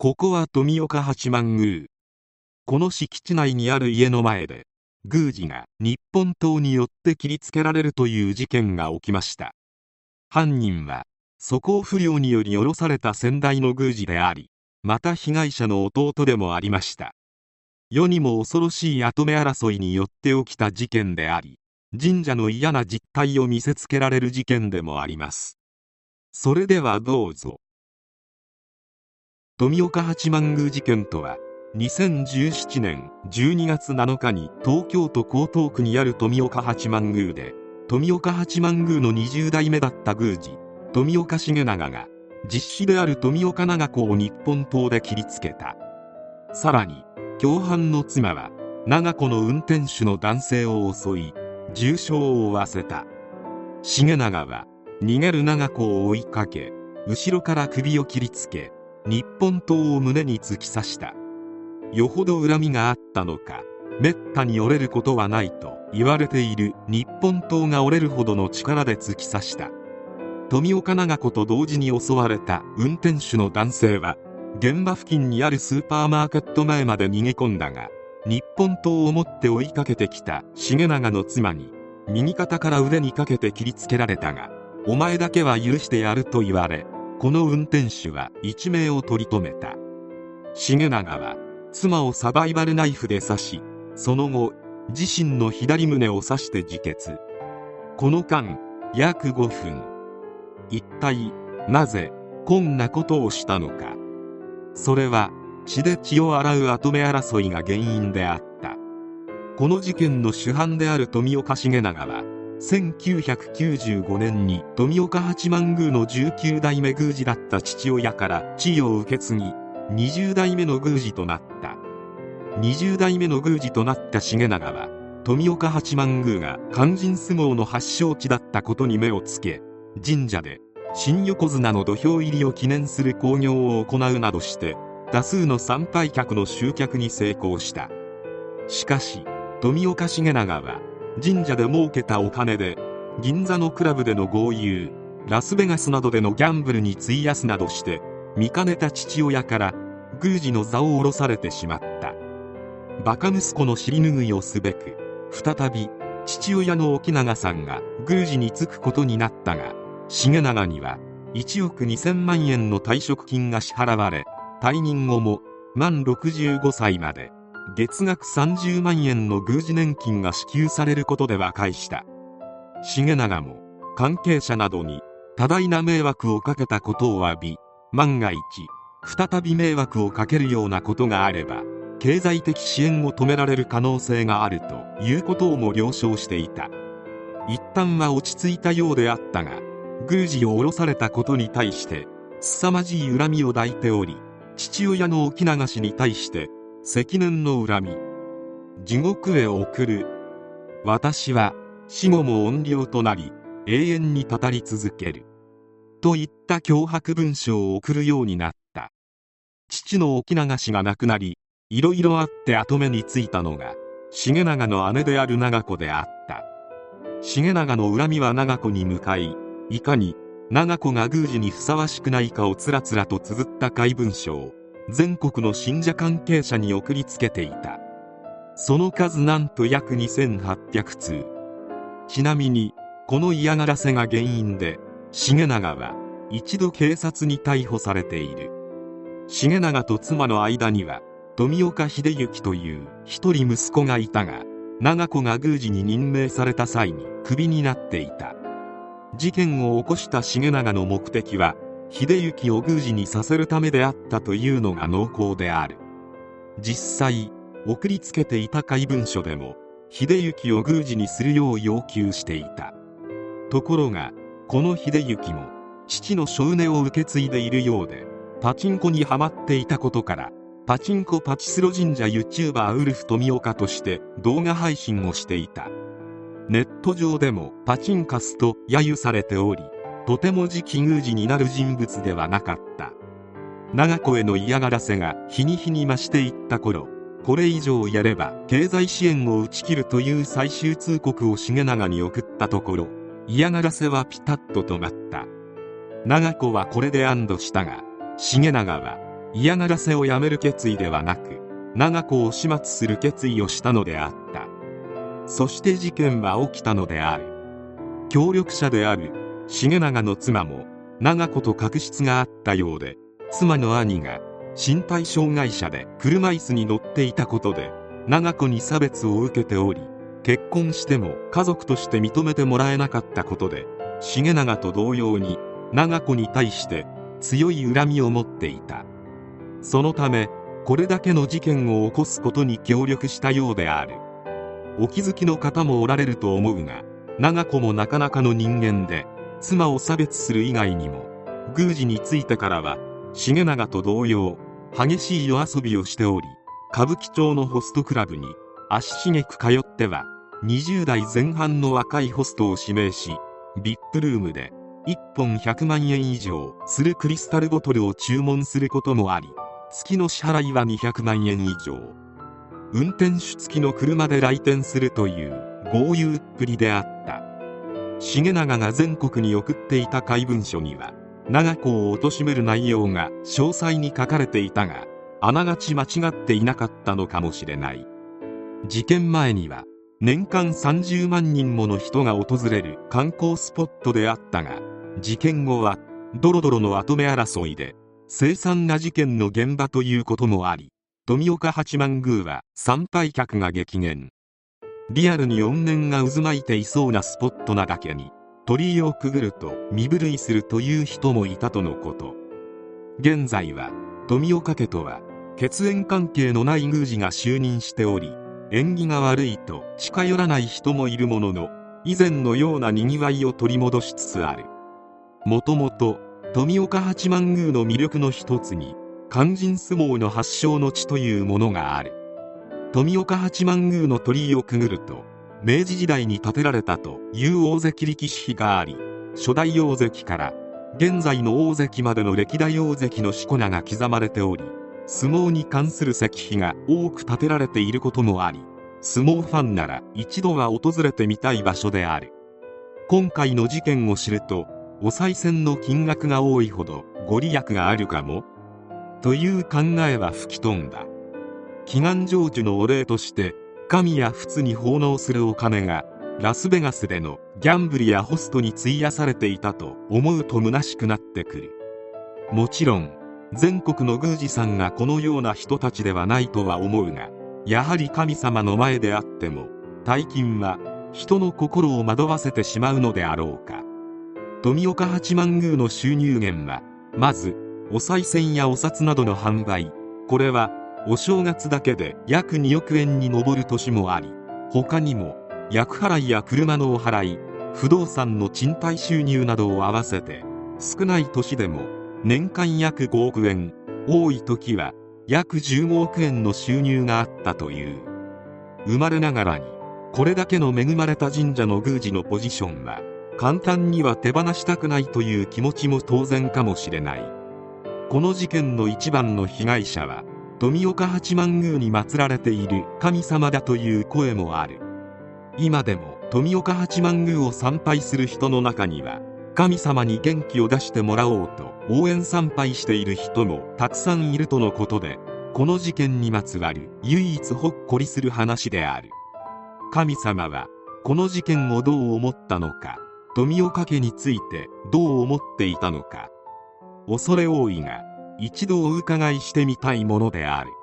ここは富岡八幡宮。この敷地内にある家の前で宮司が日本刀によって切りつけられるという事件が起きました。犯人は素行不良により降ろされた先代の宮司でありまた被害者の弟でもありました。世にも恐ろしい跡目争いによって起きた事件であり神社の嫌な実態を見せつけられる事件でもあります。それではどうぞ。富岡八幡宮事件とは2017年12月7日に東京都江東区にある富岡八幡宮で富岡八幡宮の20代目だった宮司富岡重長が実子である富岡長子を日本刀で切りつけた。さらに共犯の妻は長子の運転手の男性を襲い重傷を負わせた。重長は逃げる長子を追いかけ後ろから首を切りつけ日本刀を胸に突き刺した。よほど恨みがあったのか。めったに折れることはないと言われている。日本刀が折れるほどの力で突き刺した。富岡長子と同時に襲われた。運転手の男性は現場付近にあるスーパーマーケット前まで逃げ込んだが日本刀を持って追いかけてきた。重長の妻に右肩から腕にかけて切りつけられたがお前だけは許してやると言われこの運転手は一命を取り留めた。重長は妻をサバイバルナイフで刺しその後自身の左胸を刺して自決。この間約5分。一体なぜこんなことをしたのか。それは血で血を洗う跡目争いが原因であった。この事件の主犯である富岡重長は1995年に富岡八幡宮の19代目宮司だった父親から地位を受け継ぎ20代目の宮司となった。20代目の宮司となった重長は富岡八幡宮が肝心相撲の発祥地だったことに目をつけ神社で新横綱の土俵入りを記念する興行を行うなどして多数の参拝客の集客に成功した。しかし富岡重長は神社で儲けたお金で銀座のクラブでの豪遊ラスベガスなどでのギャンブルに費やすなどして見かねた父親から宮司の座を下ろされてしまった。バカ息子の尻拭いをすべく再び父親の沖永さんが宮司に就くことになったが重長には1億2000万円の退職金が支払われ退任後も満65歳まで月額30万円の宮司年金が支給されることで和解した。重長も関係者などに多大な迷惑をかけたことを詫び万が一再び迷惑をかけるようなことがあれば経済的支援を止められる可能性があるということをも了承していた。一旦は落ち着いたようであったが宮司を降ろされたことに対して凄まじい恨みを抱いており父親の沖流しに対して積年の恨み。地獄へ送る。私は死後も怨霊となり永遠に語り続ける。といった脅迫文書を送るようになった。父の沖流しが亡くなりいろいろあって後目についたのが重長の姉である長子であった。重長の恨みは長子に向かいいかに長子が宮司にふさわしくないかをつらつらと綴った怪文書を全国の信者関係者に送りつけていた。その数なんと約2800通。ちなみにこの嫌がらせが原因で重長は一度警察に逮捕されている。重長と妻の間には富岡秀行という一人息子がいたが長子が宮司に任命された際にクビになっていた。事件を起こした重長の目的は秀行を宮司にさせるためであったというのが濃厚である。実際送りつけていた怪文書でも秀行を宮司にするよう要求していた。ところがこの秀行も父の性根を受け継いでいるようでパチンコにはまっていたことからパチンコパチスロ神社 YouTuber ウルフ富岡として動画配信をしていた。ネット上でもパチンカスと揶揄されておりとても次期宮司になる人物ではなかった。長子への嫌がらせが日に日に増していった頃これ以上やれば経済支援を打ち切るという最終通告を重長に送ったところ嫌がらせはピタッと止まった。長子はこれで安堵したが重長は嫌がらせをやめる決意ではなく長子を始末する決意をしたのであった。そして事件は起きたのである。協力者である重永の妻も長子と確執があったようで妻の兄が身体障害者で車椅子に乗っていたことで長子に差別を受けており結婚しても家族として認めてもらえなかったことで重永と同様に長子に対して強い恨みを持っていた。そのためこれだけの事件を起こすことに協力したようである。お気づきの方もおられると思うが長子もなかなかの人間で妻を差別する以外にも宮司についてからは重永と同様激しい夜遊びをしており歌舞伎町のホストクラブに足しげく通っては20代前半の若いホストを指名し VIP ルームで1本100万円以上するクリスタルボトルを注文することもあり月の支払いは200万円以上。運転手付きの車で来店するという豪遊っぷりであった。重永が全国に送っていた怪文書には長子を貶める内容が詳細に書かれていたがあながち間違っていなかったのかもしれない。事件前には年間30万人もの人が訪れる観光スポットであったが事件後はドロドロの跡目争いで凄惨な事件の現場ということもあり富岡八幡宮は参拝客が激減。リアルに怨念が渦巻いていそうなスポットなだけに鳥居をくぐると身震いするという人もいたとのこと。現在は富岡家とは血縁関係のない宮司が就任しており縁起が悪いと近寄らない人もいるものの以前のようなにぎわいを取り戻しつつある。もともと富岡八幡宮の魅力の一つに肝心相撲の発祥の地というものがある。富岡八幡宮の鳥居をくぐると明治時代に建てられたという大関力士碑があり初代大関から現在の大関までの歴代大関のしこ名が刻まれており相撲に関する石碑が多く建てられていることもあり相撲ファンなら一度は訪れてみたい場所である。今回の事件を知るとお賽銭の金額が多いほどご利益があるかも？という考えは吹き飛んだ。祈願成就のお礼として神や仏に奉納するお金がラスベガスでのギャンブルやホストに費やされていたと思うと虚しくなってくる。もちろん全国の宮司さんがこのような人たちではないとは思うがやはり神様の前であっても大金は人の心を惑わせてしまうのであろうか。富岡八幡宮の収入源はまずお賽銭やお札などの販売これはお正月だけで約2億円に上る年もあり他にも厄払いや車のお払い不動産の賃貸収入などを合わせて少ない年でも年間約5億円多い時は約15億円の収入があったという。生まれながらにこれだけの恵まれた神社の宮司のポジションは簡単には手放したくないという気持ちも当然かもしれない。この事件の一番の被害者は富岡八幡宮に祀られている神様だという声もある。今でも富岡八幡宮を参拝する人の中には神様に元気を出してもらおうと応援参拝している人もたくさんいるとのことでこの事件にまつわる唯一ほっこりする話である。神様はこの事件をどう思ったのか富岡家についてどう思っていたのか恐れ多いが一度お伺いしてみたいものである。